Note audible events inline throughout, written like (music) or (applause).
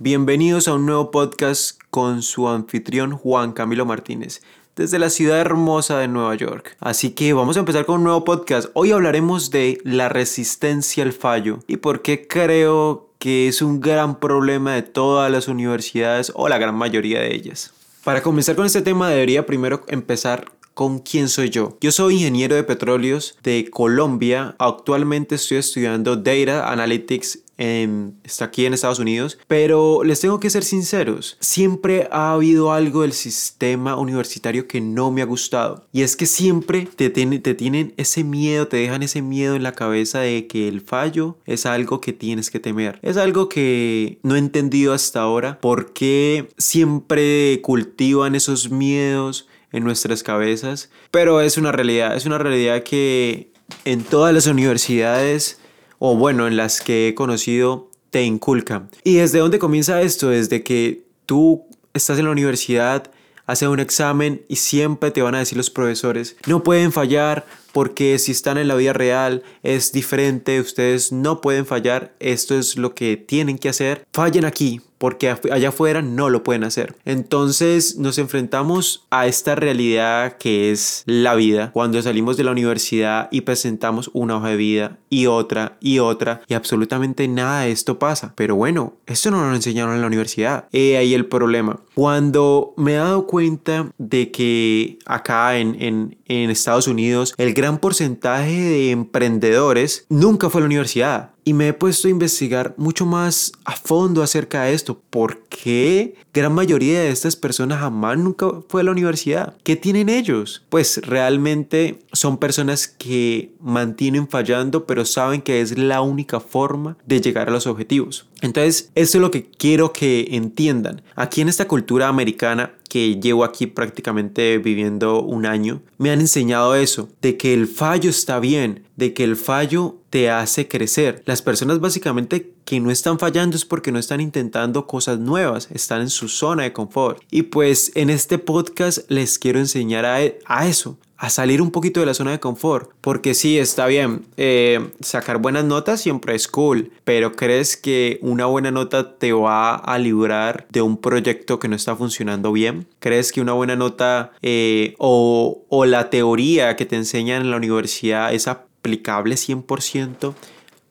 Bienvenidos a un nuevo podcast con su anfitrión Juan Camilo Martínez desde la ciudad hermosa de Nueva York. Así que vamos a empezar con un nuevo podcast. Hoy hablaremos de la resistencia al fallo y por qué creo que es un gran problema de todas las universidades o la gran mayoría de ellas. Para comenzar con este tema debería primero empezar con quién soy yo. Yo soy ingeniero de petróleos de Colombia. Actualmente estoy estudiando Data Analytics en, está aquí en Estados Unidos, pero les tengo que ser sinceros, siempre ha habido algo del sistema universitario que no me ha gustado. Y es que siempre te, te tienen ese miedo, te dejan ese miedo en la cabeza de que el fallo es algo que tienes que temer. Es algo que no he entendido hasta ahora, por qué siempre cultivan esos miedos en nuestras cabezas, pero es una realidad, es una realidad que en todas las universidades, o bueno, en las que he conocido, te inculcan. ¿Y desde dónde comienza esto? Desde que tú estás en la universidad, haces un examen y siempre te van a decir los profesores, no pueden fallar porque si están en la vida real es diferente, ustedes no pueden fallar, esto es lo que tienen que hacer, fallen aquí, porque allá afuera no lo pueden hacer. Entonces nos enfrentamos a esta realidad que es la vida cuando salimos de la universidad y presentamos una hoja de vida y otra y otra y absolutamente nada de esto pasa. Pero bueno, esto no lo enseñaron en la universidad. He ahí el problema. Cuando me he dado cuenta de que acá en, en, en Estados Unidos el gran porcentaje de emprendedores nunca fue a la universidad y me he puesto a investigar mucho más a fondo acerca de esto. ¿Por qué gran mayoría de estas personas jamás nunca fue a la universidad? ¿Qué tienen ellos? Pues realmente son personas que mantienen fallando, pero saben que es la única forma de llegar a los objetivos. Entonces, eso es lo que quiero que entiendan. Aquí en esta cultura americana que llevo aquí prácticamente viviendo un año, me han enseñado eso, de que el fallo está bien, de que el fallo te hace crecer. Las personas básicamente que no están fallando es porque no están intentando cosas nuevas, están en su zona de confort. Y pues en este podcast les quiero enseñar a, a eso, a salir un poquito de la zona de confort. Porque sí, está bien, eh, sacar buenas notas siempre es cool, pero ¿crees que una buena nota te va a librar de un proyecto que no está funcionando bien? ¿Crees que una buena nota eh, o, o la teoría que te enseñan en la universidad es aplicable 100%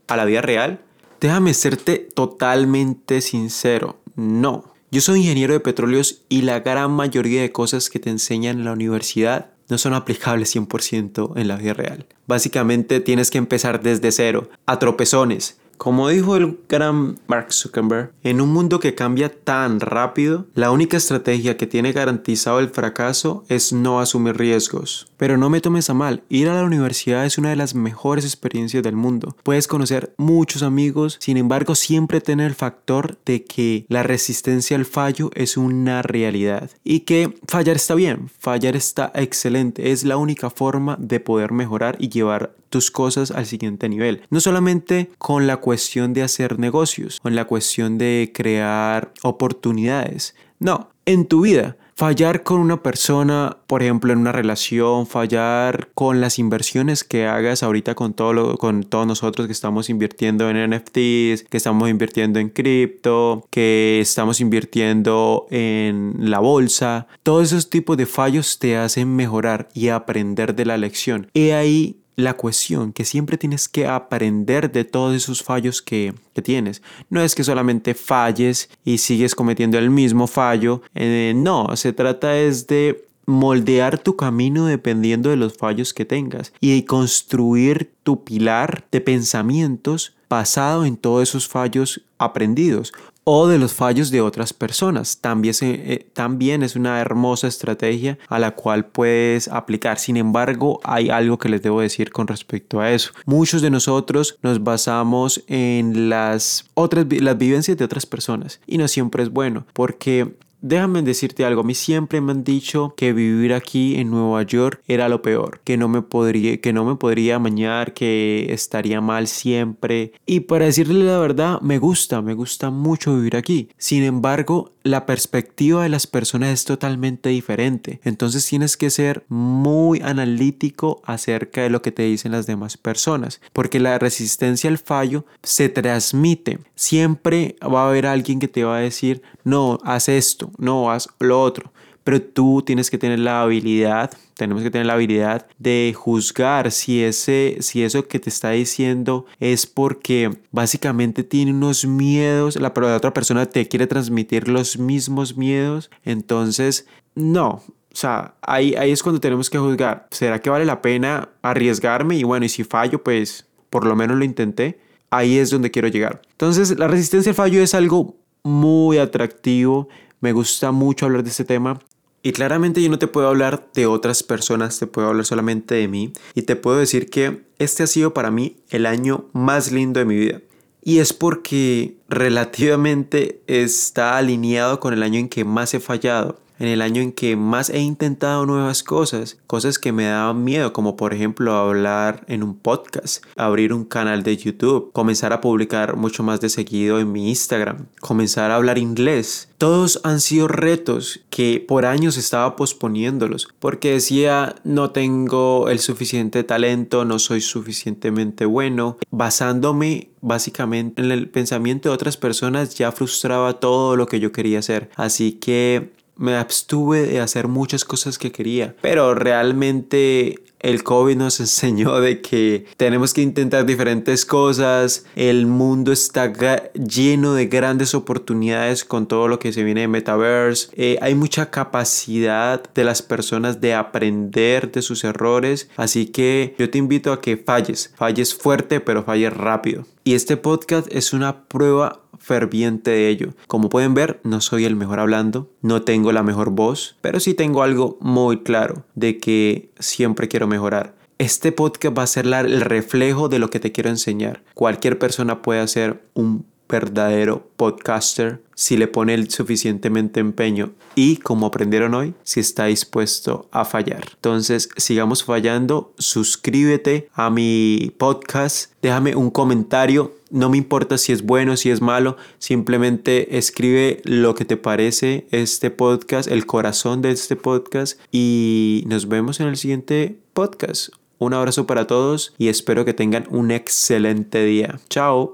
a la vida real? Déjame serte totalmente sincero, no. Yo soy ingeniero de petróleos y la gran mayoría de cosas que te enseñan en la universidad no son aplicables 100% en la vida real. Básicamente tienes que empezar desde cero, a tropezones, como dijo el gran Mark Zuckerberg, en un mundo que cambia tan rápido, la única estrategia que tiene garantizado el fracaso es no asumir riesgos. Pero no me tomes a mal, ir a la universidad es una de las mejores experiencias del mundo. Puedes conocer muchos amigos, sin embargo siempre tener el factor de que la resistencia al fallo es una realidad y que fallar está bien, fallar está excelente, es la única forma de poder mejorar y llevar tus cosas al siguiente nivel. No solamente con la cuestión de hacer negocios, con la cuestión de crear oportunidades. No, en tu vida. Fallar con una persona, por ejemplo, en una relación, fallar con las inversiones que hagas ahorita con, todo con todos nosotros que estamos invirtiendo en NFTs, que estamos invirtiendo en cripto, que estamos invirtiendo en la bolsa. Todos esos tipos de fallos te hacen mejorar y aprender de la lección. Y ahí la cuestión que siempre tienes que aprender de todos esos fallos que, tienes. No es que solamente falles y sigues cometiendo el mismo fallo. Eh, no, se trata es de moldear tu camino dependiendo de los fallos que tengas y construir tu pilar de pensamientos basado en todos esos fallos aprendidos o de los fallos de otras personas. También, eh, también es una hermosa estrategia a la cual puedes aplicar. Sin embargo, hay algo que les debo decir con respecto a eso. Muchos de nosotros nos basamos en las otras las vivencias de otras personas y no siempre es bueno porque déjame decirte algo, a mí siempre me han dicho que vivir aquí en Nueva York era lo peor, que no me podría, que no me podría amañar, que estaría mal siempre. Y para decirle la verdad, me gusta, me gusta mucho vivir aquí. Sin embargo, la perspectiva de las personas es totalmente diferente. Entonces tienes que ser muy analítico acerca de lo que te dicen las demás personas, porque la resistencia al fallo se transmite. Siempre va a haber alguien que te va a decir, no, haz no, haz lo otro. Pero tú tienes que tener la habilidad, tenemos que tener la habilidad de juzgar si, ese, si eso que te está diciendo es porque básicamente tiene unos miedos, la, la otra persona te quiere transmitir los mismos miedos. Entonces, no, o sea, ahí, ahí es cuando tenemos que juzgar. ¿Será que vale la pena arriesgarme? Y bueno, y si fallo, pues por lo menos lo intenté. Ahí es donde quiero llegar. Entonces, la resistencia al fallo es algo muy atractivo. Me gusta mucho hablar de este tema. Y claramente yo no te puedo hablar de otras personas, te puedo hablar solamente de mí. Y te puedo decir que este ha sido para mí el año más lindo de mi vida. Y es porque (laughs) relativamente está alineado con el año en que más he fallado en el año en que más he intentado nuevas cosas, cosas que me daban miedo, como por ejemplo hablar en un podcast, abrir un canal de YouTube, comenzar a publicar mucho más de seguido en mi Instagram, comenzar a hablar inglés. Todos han sido retos que por años estaba posponiéndolos porque decía no tengo el suficiente talento, no soy suficientemente bueno, basándome básicamente en el pensamiento de otras personas ya frustraba todo lo que yo quería hacer. Así que me abstuve de hacer muchas cosas que quería, pero realmente el COVID nos (laughs) enseñó de que tenemos que intentar diferentes cosas, el mundo está lleno de grandes oportunidades con todo lo que se viene de Metaverse, eh, hay mucha capacidad de las personas de aprender de sus errores, así que yo te invito a que falles, falles fuerte pero falles rápido. Y este podcast es una prueba ferviente de ello. Como pueden ver, no soy el mejor hablando, no tengo la mejor voz, pero sí tengo algo muy claro de que siempre quiero mejorar. Este podcast va a ser el reflejo de lo que te quiero enseñar. Cualquier persona puede hacer un verdadero podcaster si le pone el suficientemente empeño y como aprendieron hoy, si está dispuesto a fallar. Entonces, sigamos fallando, suscríbete a mi podcast, déjame un comentario, no me importa si es bueno, si es malo, simplemente escribe lo que te parece este podcast, el corazón de este podcast y nos vemos en el siguiente podcast. Un abrazo para todos y espero que tengan un excelente día. Chao.